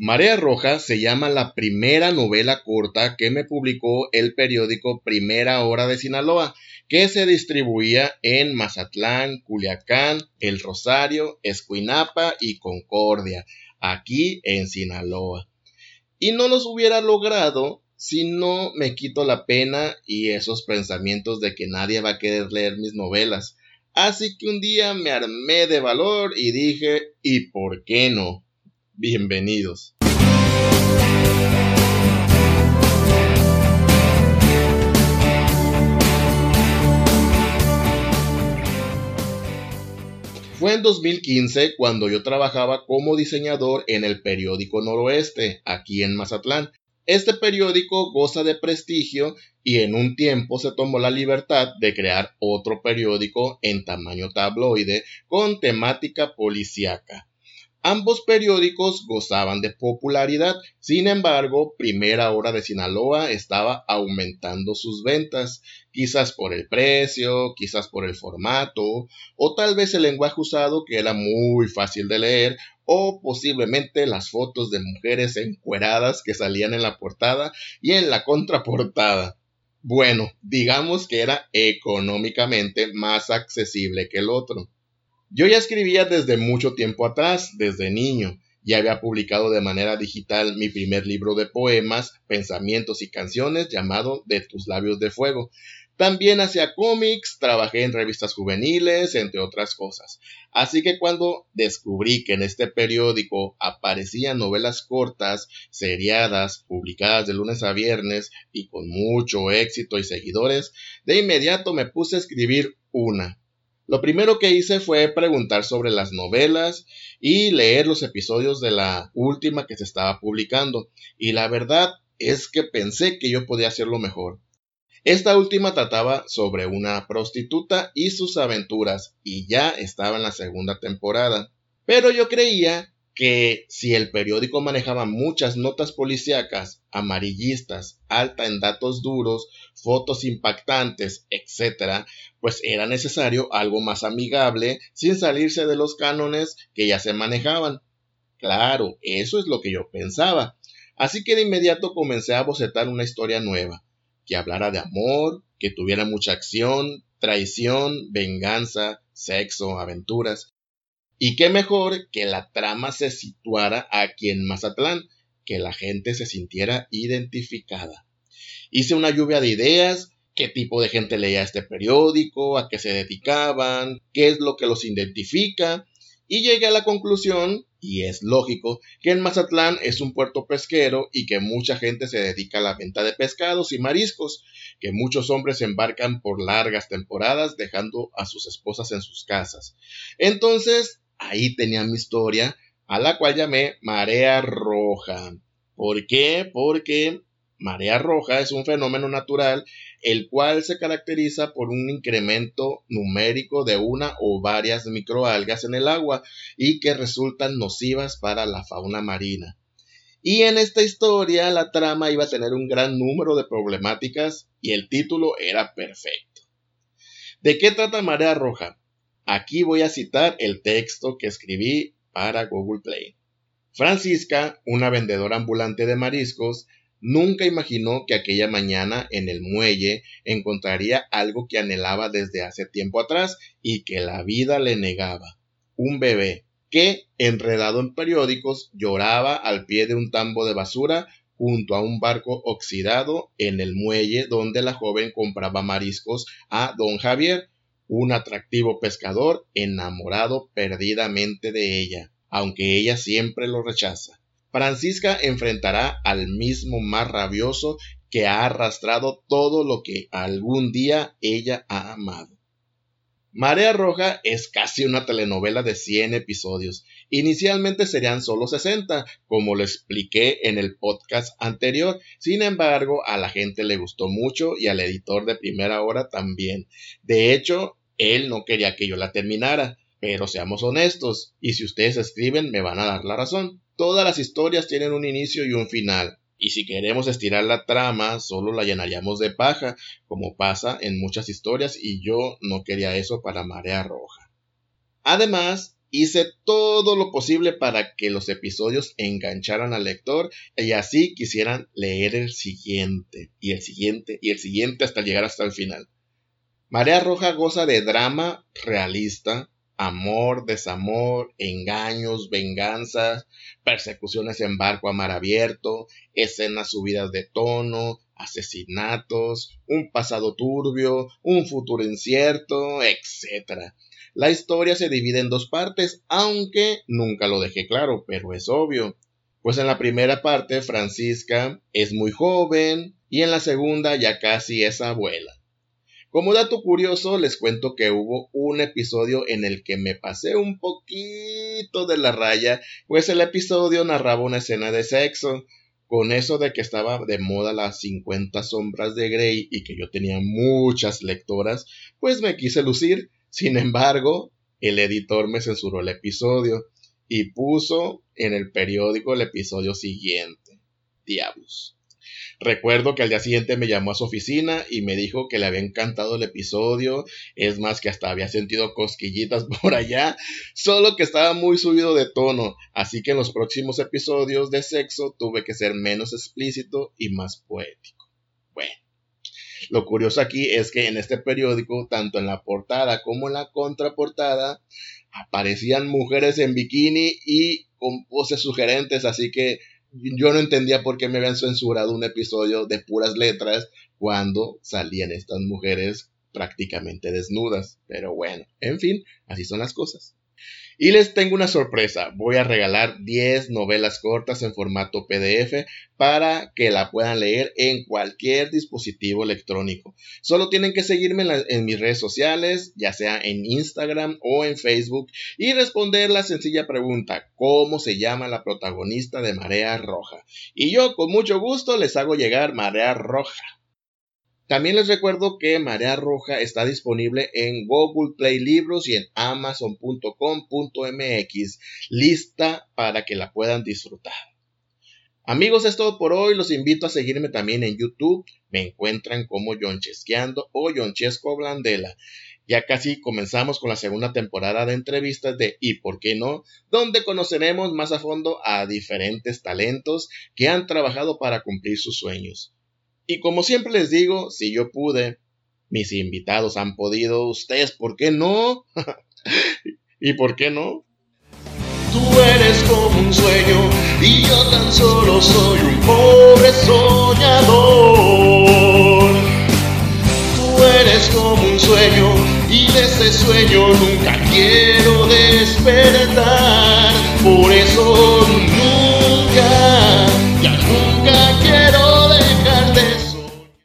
Marea Roja se llama la primera novela corta que me publicó el periódico Primera Hora de Sinaloa, que se distribuía en Mazatlán, Culiacán, El Rosario, Escuinapa y Concordia, aquí en Sinaloa. Y no los hubiera logrado si no me quito la pena y esos pensamientos de que nadie va a querer leer mis novelas. Así que un día me armé de valor y dije, ¿y por qué no? Bienvenidos. Fue en 2015 cuando yo trabajaba como diseñador en el periódico Noroeste, aquí en Mazatlán. Este periódico goza de prestigio y en un tiempo se tomó la libertad de crear otro periódico en tamaño tabloide con temática policíaca. Ambos periódicos gozaban de popularidad, sin embargo, Primera Hora de Sinaloa estaba aumentando sus ventas, quizás por el precio, quizás por el formato, o tal vez el lenguaje usado que era muy fácil de leer, o posiblemente las fotos de mujeres encueradas que salían en la portada y en la contraportada. Bueno, digamos que era económicamente más accesible que el otro. Yo ya escribía desde mucho tiempo atrás, desde niño. Ya había publicado de manera digital mi primer libro de poemas, pensamientos y canciones llamado De tus labios de fuego. También hacía cómics, trabajé en revistas juveniles, entre otras cosas. Así que cuando descubrí que en este periódico aparecían novelas cortas, seriadas, publicadas de lunes a viernes y con mucho éxito y seguidores, de inmediato me puse a escribir una. Lo primero que hice fue preguntar sobre las novelas y leer los episodios de la última que se estaba publicando. Y la verdad es que pensé que yo podía hacerlo mejor. Esta última trataba sobre una prostituta y sus aventuras y ya estaba en la segunda temporada. Pero yo creía que si el periódico manejaba muchas notas policíacas, amarillistas, alta en datos duros, fotos impactantes, etc., pues era necesario algo más amigable sin salirse de los cánones que ya se manejaban. Claro, eso es lo que yo pensaba. Así que de inmediato comencé a bocetar una historia nueva, que hablara de amor, que tuviera mucha acción, traición, venganza, sexo, aventuras, y qué mejor que la trama se situara aquí en Mazatlán, que la gente se sintiera identificada. Hice una lluvia de ideas, qué tipo de gente leía este periódico, a qué se dedicaban, qué es lo que los identifica, y llegué a la conclusión, y es lógico, que en Mazatlán es un puerto pesquero y que mucha gente se dedica a la venta de pescados y mariscos, que muchos hombres embarcan por largas temporadas dejando a sus esposas en sus casas. Entonces, ahí tenía mi historia, a la cual llamé Marea Roja. ¿Por qué? Porque marea roja es un fenómeno natural el cual se caracteriza por un incremento numérico de una o varias microalgas en el agua y que resultan nocivas para la fauna marina. Y en esta historia la trama iba a tener un gran número de problemáticas y el título era perfecto. ¿De qué trata Marea Roja? Aquí voy a citar el texto que escribí para Google Play. Francisca, una vendedora ambulante de mariscos, nunca imaginó que aquella mañana en el muelle encontraría algo que anhelaba desde hace tiempo atrás y que la vida le negaba. Un bebé que, enredado en periódicos, lloraba al pie de un tambo de basura junto a un barco oxidado en el muelle donde la joven compraba mariscos a don Javier, un atractivo pescador enamorado perdidamente de ella, aunque ella siempre lo rechaza. Francisca enfrentará al mismo mar rabioso que ha arrastrado todo lo que algún día ella ha amado. Marea Roja es casi una telenovela de 100 episodios. Inicialmente serían solo 60, como lo expliqué en el podcast anterior. Sin embargo, a la gente le gustó mucho y al editor de primera hora también. De hecho, él no quería que yo la terminara, pero seamos honestos, y si ustedes escriben me van a dar la razón. Todas las historias tienen un inicio y un final, y si queremos estirar la trama, solo la llenaríamos de paja, como pasa en muchas historias, y yo no quería eso para Marea Roja. Además, Hice todo lo posible para que los episodios engancharan al lector y así quisieran leer el siguiente, y el siguiente, y el siguiente hasta llegar hasta el final. Marea Roja goza de drama realista, amor, desamor, engaños, venganzas, persecuciones en barco a mar abierto, escenas subidas de tono, asesinatos, un pasado turbio, un futuro incierto, etc. La historia se divide en dos partes, aunque nunca lo dejé claro, pero es obvio. Pues en la primera parte Francisca es muy joven y en la segunda ya casi es abuela. Como dato curioso, les cuento que hubo un episodio en el que me pasé un poquito de la raya, pues el episodio narraba una escena de sexo. Con eso de que estaba de moda las 50 sombras de Grey y que yo tenía muchas lectoras, pues me quise lucir sin embargo, el editor me censuró el episodio y puso en el periódico el episodio siguiente. Diablos. Recuerdo que al día siguiente me llamó a su oficina y me dijo que le había encantado el episodio, es más que hasta había sentido cosquillitas por allá, solo que estaba muy subido de tono, así que en los próximos episodios de sexo tuve que ser menos explícito y más poético. Bueno. Lo curioso aquí es que en este periódico, tanto en la portada como en la contraportada, aparecían mujeres en bikini y con poses sugerentes, así que yo no entendía por qué me habían censurado un episodio de puras letras cuando salían estas mujeres prácticamente desnudas. Pero bueno, en fin, así son las cosas. Y les tengo una sorpresa, voy a regalar 10 novelas cortas en formato PDF para que la puedan leer en cualquier dispositivo electrónico. Solo tienen que seguirme en, mis redes sociales, ya sea en Instagram o en Facebook, y responder la sencilla pregunta, ¿cómo se llama la protagonista de Marea Roja? Y yo con mucho gusto les hago llegar Marea Roja. También les recuerdo que Marea Roja está disponible en Google Play Libros y en amazon.com.mx, lista para que la puedan disfrutar. Amigos, es todo por hoy. Los invito a seguirme también en YouTube. Me encuentran como Chesqueando o Chesco Blandela. Ya casi comenzamos con la segunda temporada de entrevistas de ¿Y por qué no? donde conoceremos más a fondo a diferentes talentos que han trabajado para cumplir sus sueños. Y como siempre les digo, si yo pude, mis invitados han podido, ustedes, ¿por qué no? ¿Y por qué no? Tú eres como un sueño y yo tan solo soy un pobre soñador.